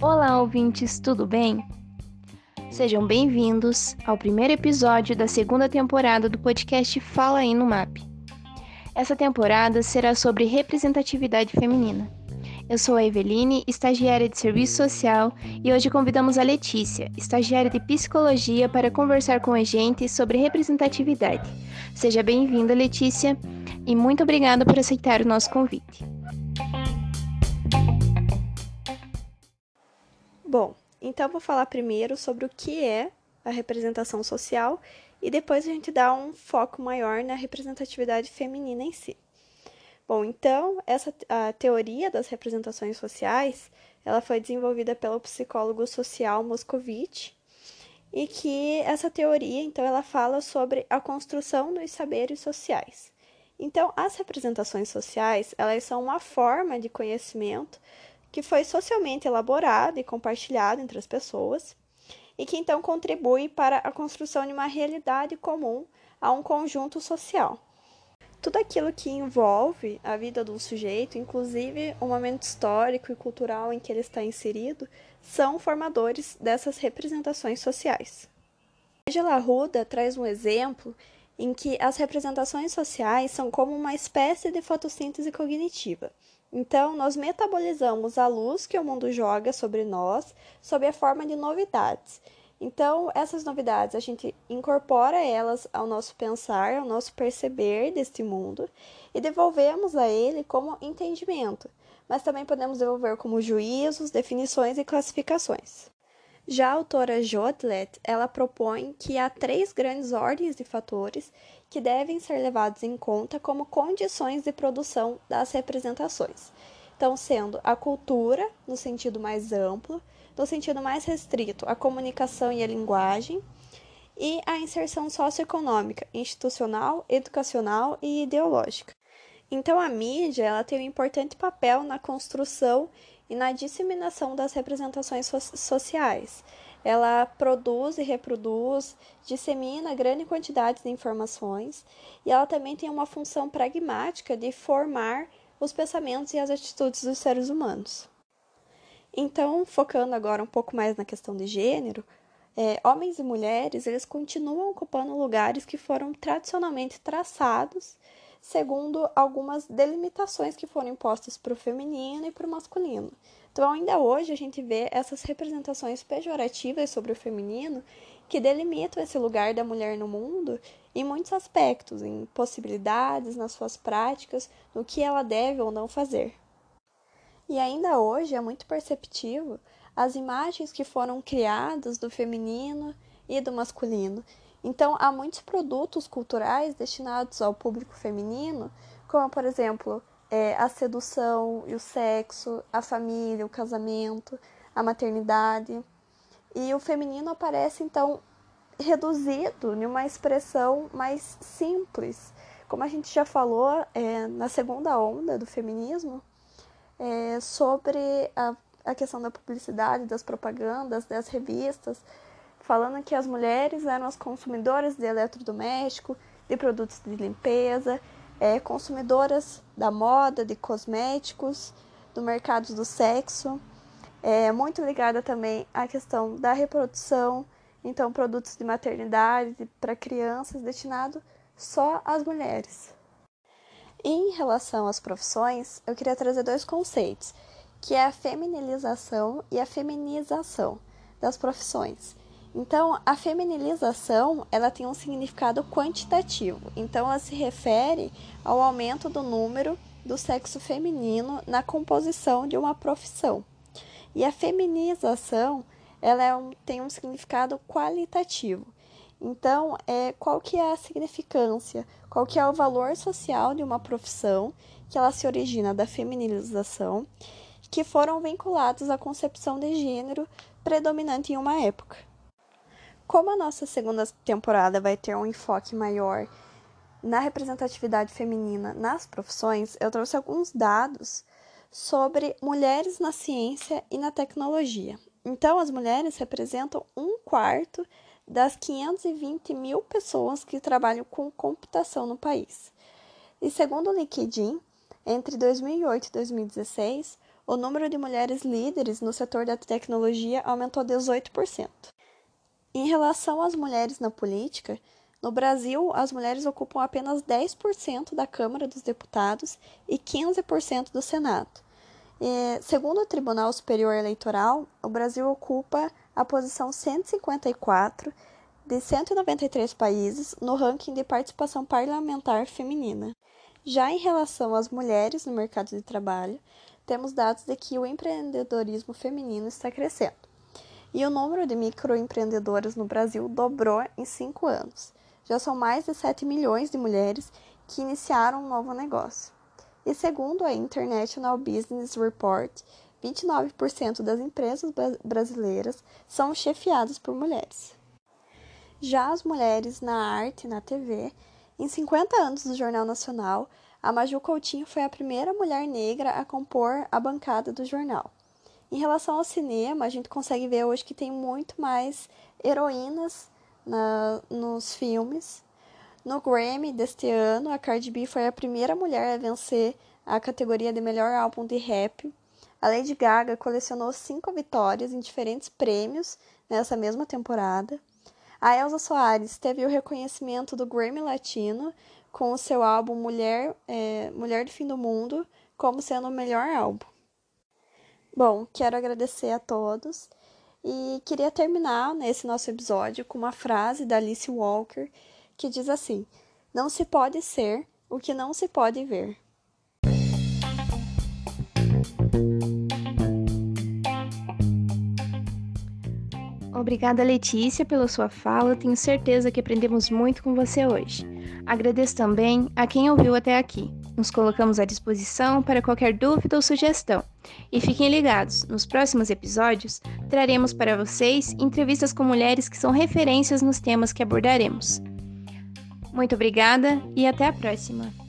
Olá, ouvintes, tudo bem? Sejam bem-vindos ao primeiro episódio da segunda temporada do podcast Fala aí no MAP. Essa temporada será sobre representatividade feminina. Eu sou a Eveline, estagiária de serviço social, e hoje convidamos a Letícia, estagiária de psicologia, para conversar com a gente sobre representatividade. Seja bem-vinda, Letícia, e muito obrigada por aceitar o nosso convite. Bom, então vou falar primeiro sobre o que é a representação social e depois a gente dá um foco maior na representatividade feminina em si. Bom, então, essa a teoria das representações sociais, ela foi desenvolvida pelo psicólogo social Moscovitch, e que essa teoria, então, ela fala sobre a construção dos saberes sociais. Então, as representações sociais, elas são uma forma de conhecimento que foi socialmente elaborado e compartilhado entre as pessoas e que então contribui para a construção de uma realidade comum a um conjunto social tudo aquilo que envolve a vida do sujeito, inclusive o momento histórico e cultural em que ele está inserido, são formadores dessas representações sociais. Angela Arruda traz um exemplo em que as representações sociais são como uma espécie de fotossíntese cognitiva. Então, nós metabolizamos a luz que o mundo joga sobre nós sob a forma de novidades então, essas novidades a gente incorpora elas ao nosso pensar, ao nosso perceber deste mundo e devolvemos a ele como entendimento, mas também podemos devolver como juízos, definições e classificações. Já a autora Jotlet, ela propõe que há três grandes ordens de fatores que devem ser levados em conta como condições de produção das representações. Então, sendo a cultura, no sentido mais amplo, no sentido mais restrito, a comunicação e a linguagem, e a inserção socioeconômica, institucional, educacional e ideológica. Então, a mídia ela tem um importante papel na construção e na disseminação das representações so sociais. Ela produz e reproduz, dissemina grande quantidade de informações e ela também tem uma função pragmática de formar os pensamentos e as atitudes dos seres humanos. Então, focando agora um pouco mais na questão de gênero, é, homens e mulheres eles continuam ocupando lugares que foram tradicionalmente traçados segundo algumas delimitações que foram impostas para o feminino e para o masculino. Então, ainda hoje, a gente vê essas representações pejorativas sobre o feminino que delimitam esse lugar da mulher no mundo em muitos aspectos, em possibilidades, nas suas práticas, no que ela deve ou não fazer. E ainda hoje é muito perceptível as imagens que foram criadas do feminino e do masculino. Então, há muitos produtos culturais destinados ao público feminino, como, por exemplo, é, a sedução e o sexo, a família, o casamento, a maternidade. E o feminino aparece, então, reduzido em uma expressão mais simples. Como a gente já falou é, na segunda onda do feminismo, é, sobre a, a questão da publicidade, das propagandas, das revistas, falando que as mulheres eram as consumidoras de eletrodoméstico, de produtos de limpeza, é, consumidoras da moda, de cosméticos, do mercado do sexo, é, muito ligada também à questão da reprodução, então produtos de maternidade para crianças destinados só às mulheres. Em relação às profissões, eu queria trazer dois conceitos, que é a feminilização e a feminização das profissões. Então, a feminilização, ela tem um significado quantitativo. Então, ela se refere ao aumento do número do sexo feminino na composição de uma profissão. E a feminização, ela é um, tem um significado qualitativo. Então, é, qual que é a significância, qual que é o valor social de uma profissão que ela se origina da feminilização, que foram vinculados à concepção de gênero predominante em uma época. Como a nossa segunda temporada vai ter um enfoque maior na representatividade feminina nas profissões, eu trouxe alguns dados sobre mulheres na ciência e na tecnologia. Então, as mulheres representam um quarto das 520 mil pessoas que trabalham com computação no país. E segundo o LinkedIn, Entre 2008 e 2016, o número de mulheres líderes no setor da tecnologia aumentou 18%. Em relação às mulheres na política, no Brasil, as mulheres ocupam apenas 10% da Câmara dos Deputados e 15% do Senado. E, segundo o Tribunal Superior Eleitoral, o Brasil ocupa a posição 154 de 193 países no ranking de participação parlamentar feminina. Já em relação às mulheres no mercado de trabalho, temos dados de que o empreendedorismo feminino está crescendo. E o número de microempreendedoras no Brasil dobrou em cinco anos. Já são mais de 7 milhões de mulheres que iniciaram um novo negócio. E segundo a International Business Report, 29% das empresas brasileiras são chefiadas por mulheres. Já as mulheres na arte e na TV, em 50 anos do Jornal Nacional, a Maju Coutinho foi a primeira mulher negra a compor a bancada do jornal. Em relação ao cinema, a gente consegue ver hoje que tem muito mais heroínas na, nos filmes. No Grammy deste ano, a Cardi B foi a primeira mulher a vencer a categoria de melhor álbum de rap. A Lady Gaga colecionou cinco vitórias em diferentes prêmios nessa mesma temporada. A Elsa Soares teve o reconhecimento do Grammy Latino com o seu álbum Mulher, é, Mulher do Fim do Mundo como sendo o melhor álbum. Bom, quero agradecer a todos e queria terminar nesse nosso episódio com uma frase da Alice Walker que diz assim: Não se pode ser o que não se pode ver. Obrigada, Letícia, pela sua fala. Tenho certeza que aprendemos muito com você hoje. Agradeço também a quem ouviu até aqui. Nos colocamos à disposição para qualquer dúvida ou sugestão. E fiquem ligados, nos próximos episódios traremos para vocês entrevistas com mulheres que são referências nos temas que abordaremos. Muito obrigada e até a próxima!